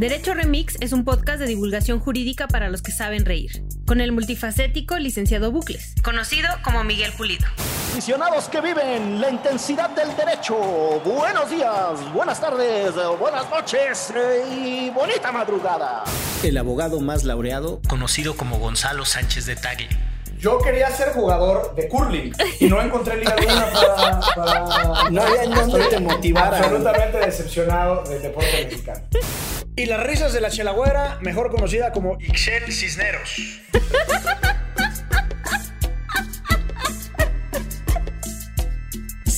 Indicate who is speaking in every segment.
Speaker 1: Derecho Remix es un podcast de divulgación jurídica para los que saben reír, con el multifacético licenciado Bucles, conocido como Miguel Pulido.
Speaker 2: Aficionados que viven la intensidad del derecho, buenos días, buenas tardes, buenas noches y bonita madrugada.
Speaker 3: El abogado más laureado, conocido como Gonzalo Sánchez de Tagle
Speaker 4: yo quería ser jugador de curling y no encontré liga alguna para, para...
Speaker 3: No había en dónde te motivara.
Speaker 4: Absolutamente decepcionado del deporte mexicano.
Speaker 5: Y las risas de la chelagüera, mejor conocida como Ixel Cisneros.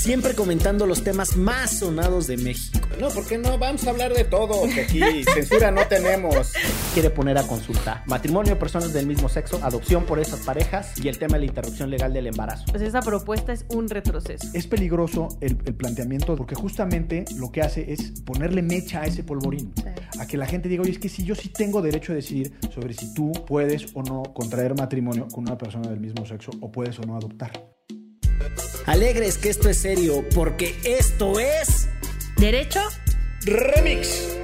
Speaker 3: Siempre comentando los temas más sonados de México.
Speaker 6: No, porque no? Vamos a hablar de todo, que aquí censura no tenemos.
Speaker 7: Quiere poner a consulta matrimonio, personas del mismo sexo, adopción por esas parejas y el tema de la interrupción legal del embarazo.
Speaker 1: Pues esa propuesta es un retroceso.
Speaker 8: Es peligroso el, el planteamiento porque justamente lo que hace es ponerle mecha a ese polvorín. A que la gente diga, oye, es que si yo sí tengo derecho a decidir sobre si tú puedes o no contraer matrimonio con una persona del mismo sexo o puedes o no adoptar.
Speaker 3: Alegres que esto es serio, porque esto es...
Speaker 1: Derecho
Speaker 5: Remix.